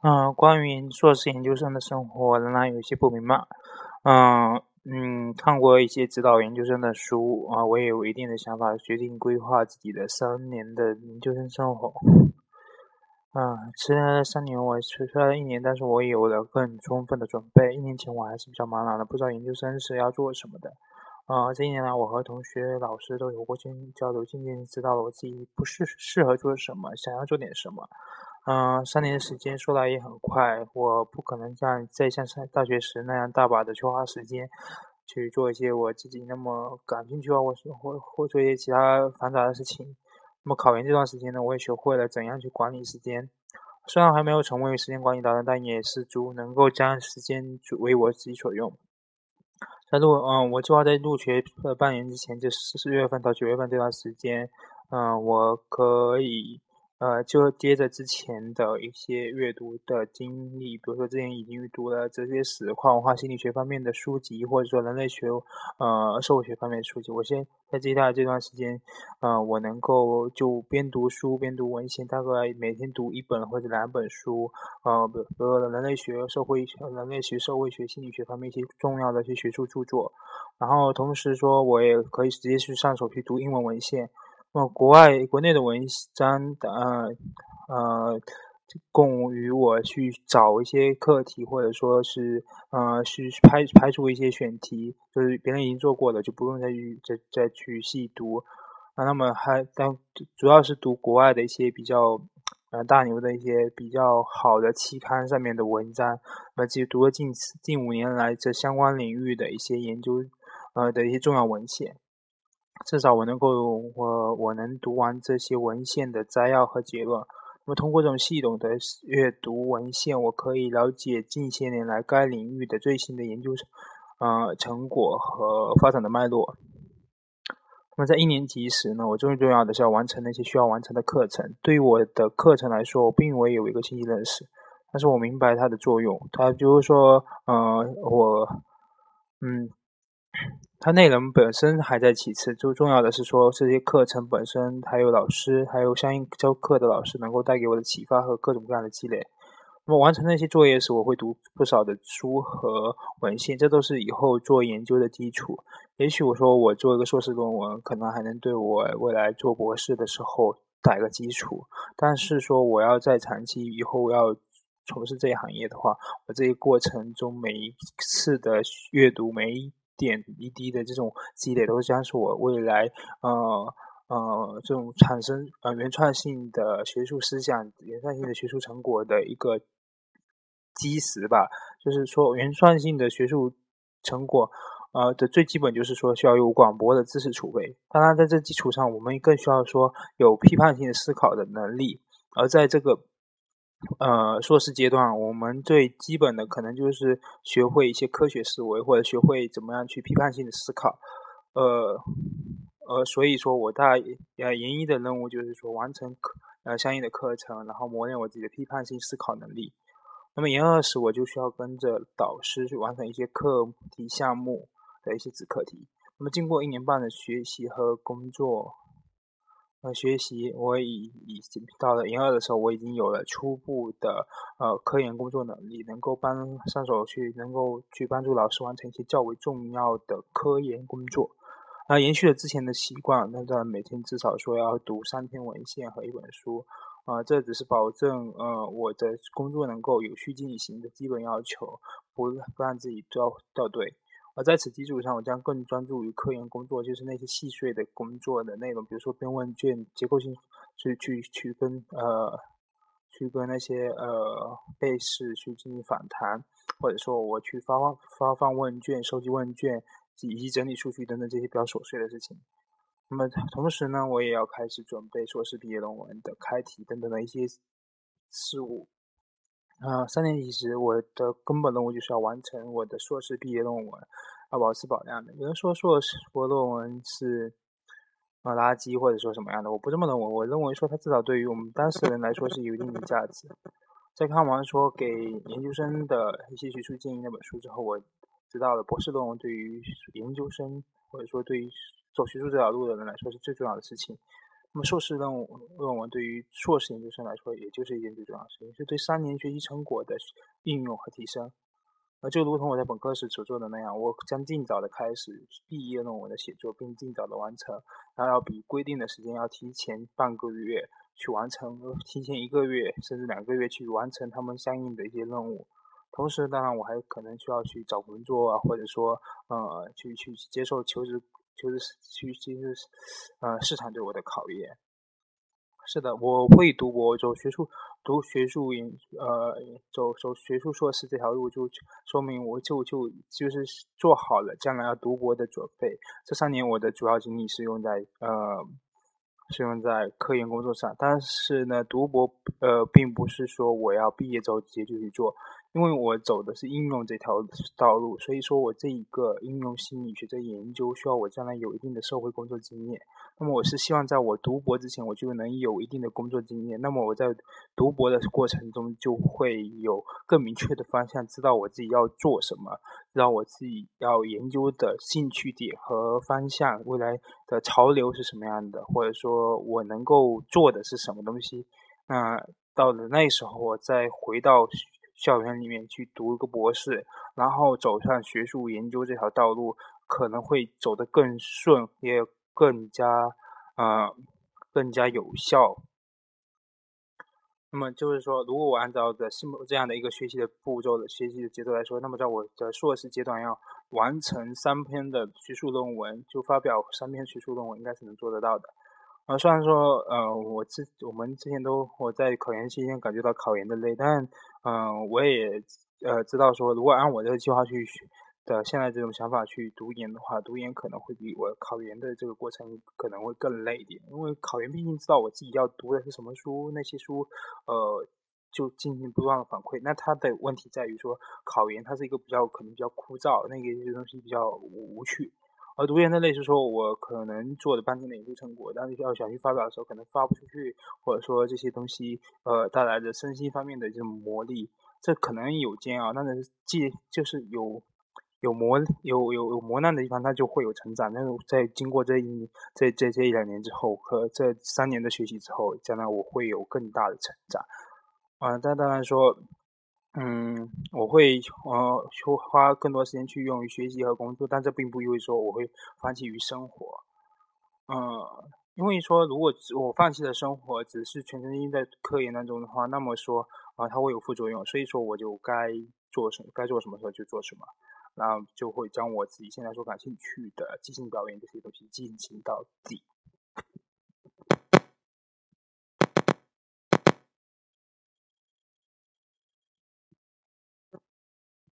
嗯，关于硕士研究生的生活，仍然有些不明白。嗯嗯，看过一些指导研究生的书啊，我也有一定的想法，决定规划自己的三年的研究生生活。嗯，迟来了三年，我迟来了一年，但是我有了更充分的准备。一年前我还是比较茫然的，不知道研究生是要做什么的。啊，这一年来，我和同学、老师都有过交交流，渐渐知道了我自己不是适合做什么，想要做点什么。嗯，三年时间说来也很快，我不可能像再像上大学时那样大把的去花时间去做一些我自己那么感兴趣啊，或或或做一些其他繁杂的事情。那么考研这段时间呢，我也学会了怎样去管理时间。虽然还没有成为时间管理达人，但也是足能够将时间为我自己所用。在入嗯，我计划在入学呃半年之前，就四月份到九月份这段时间，嗯，我可以。呃，就接着之前的一些阅读的经历，比如说之前已经读了哲学史、跨文化心理学方面的书籍，或者说人类学、呃社会学方面的书籍。我先在接下来这段时间，呃，我能够就边读书边读文献，大概每天读一本或者两本书，呃，比如说人类学、社会学、人类学、社会学、心理学方面一些重要的一些学术著作。然后同时说，我也可以直接去上手去读英文文献。那国外、国内的文章，呃呃，供于我去找一些课题，或者说是呃去排排除一些选题，就是别人已经做过的，就不用再去再再去细读。啊，那么还但主要是读国外的一些比较呃大牛的一些比较好的期刊上面的文章，那么读了近近五年来这相关领域的一些研究呃的一些重要文献。至少我能够，我我能读完这些文献的摘要和结论。那么通过这种系统的阅读文献，我可以了解近些年来该领域的最新的研究呃成果和发展的脉络。那么在一年级时呢，我最重要的是要完成那些需要完成的课程。对于我的课程来说，我并未有一个清晰认识，但是我明白它的作用。它就是说，呃，我，嗯。它内容本身还在其次，最重要的是说这些课程本身，还有老师，还有相应教课的老师能够带给我的启发和各种各样的积累。那么完成那些作业时，我会读不少的书和文献，这都是以后做研究的基础。也许我说我做一个硕士论文，可能还能对我未来做博士的时候打一个基础。但是说我要在长期以后要从事这一行业的话，我这一过程中每一次的阅读，每一点一滴的这种积累，都将是我未来呃呃这种产生呃原创性的学术思想、原创性的学术成果的一个基石吧。就是说，原创性的学术成果呃的最基本就是说需要有广博的知识储备。当然，在这基础上，我们更需要说有批判性的思考的能力。而在这个呃，硕士阶段，我们最基本的可能就是学会一些科学思维，或者学会怎么样去批判性的思考。呃，呃，所以说我大呃研一的任务就是说完成课呃相应的课程，然后磨练我自己的批判性思考能力。那么研二时，我就需要跟着导师去完成一些课题项目的一些子课题。那么经过一年半的学习和工作。呃，学习我已已经到了研二的时候，我已经有了初步的呃科研工作能力，能够帮上手去，能够去帮助老师完成一些较为重要的科研工作。啊，延续了之前的习惯，那在每天至少说要读三篇文献和一本书。啊，这只是保证呃我的工作能够有序进行的基本要求，不不让自己掉掉队。而在此基础上，我将更专注于科研工作，就是那些细碎的工作的内容，比如说编问卷、结构性去去去跟呃去跟那些呃被试去进行访谈，或者说我去发放发放问卷、收集问卷以及整理数据等等这些比较琐碎的事情。那么同时呢，我也要开始准备硕士毕业论文的开题等等的一些事务。啊，三年级时，我的根本任务就是要完成我的硕士毕业论文，要保质保量的。有人说硕士博论文是啊垃圾，或者说什么样的，我不这么认为。我认为说它至少对于我们当事人来说是有一定的价值。在看完说给研究生的一些学术建议那本书之后，我知道了博士论文对于研究生或者说对于走学术这条路的人来说是最重要的事情。那么硕士论文论文对于硕士研究生来说，也就是一件最重要的事情，是对三年学习成果的应用和提升。那，就如同我在本科时所做的那样，我将尽早的开始毕业论文的写作，并尽早的完成，然后要比规定的时间要提前半个月去完成，提前一个月甚至两个月去完成他们相应的一些任务。同时，当然我还可能需要去找工作啊，或者说呃，去去接受求职，求职去接受呃市场对我的考验。是的，我会读博走学术，读学术研，呃，走走学术硕士这条路，就说明我就就就是做好了将来要读博的准备。这三年我的主要精力是用在呃，是用在科研工作上。但是呢，读博呃，并不是说我要毕业之后直接就去做。因为我走的是应用这条道路，所以说我这一个应用心理学这研究需要我将来有一定的社会工作经验。那么我是希望在我读博之前，我就能有一定的工作经验。那么我在读博的过程中就会有更明确的方向，知道我自己要做什么，知道我自己要研究的兴趣点和方向，未来的潮流是什么样的，或者说我能够做的是什么东西。那到了那时候，我再回到。校园里面去读一个博士，然后走上学术研究这条道路，可能会走得更顺，也更加呃更加有效。那么就是说，如果我按照的是这样的一个学习的步骤的学习的节奏来说，那么在我的硕士阶段要完成三篇的学术论文，就发表三篇学术论文，应该是能做得到的。啊，虽然说，呃，我之我们之前都我在考研期间感觉到考研的累，但，嗯，我也呃知道说，如果按我这个计划去的现在这种想法去读研的话，读研可能会比我考研的这个过程可能会更累一点，因为考研毕竟知道我自己要读的是什么书，那些书，呃，就进行不断的反馈。那它的问题在于说，考研它是一个比较可能比较枯燥，那个东西比较无趣。而读研的类似说，我可能做的半天的研究成果，但是要想去发表的时候，可能发不出去，或者说这些东西，呃，带来的身心方面的这种磨砺，这可能有煎熬，但是既就是有有磨有有有磨难的地方，它就会有成长。但是在经过这一这这这一两年之后，和这三年的学习之后，将来我会有更大的成长。啊，但当然说。嗯，我会呃，去花更多时间去用于学习和工作，但这并不意味说我会放弃于生活。嗯，因为说如果我放弃了生活，只是全身心在科研当中的话，那么说啊，它会有副作用。所以说，我就该做什，该做什么时候就做什么，然后就会将我自己现在所感兴趣的即兴表演这些东西进行到底。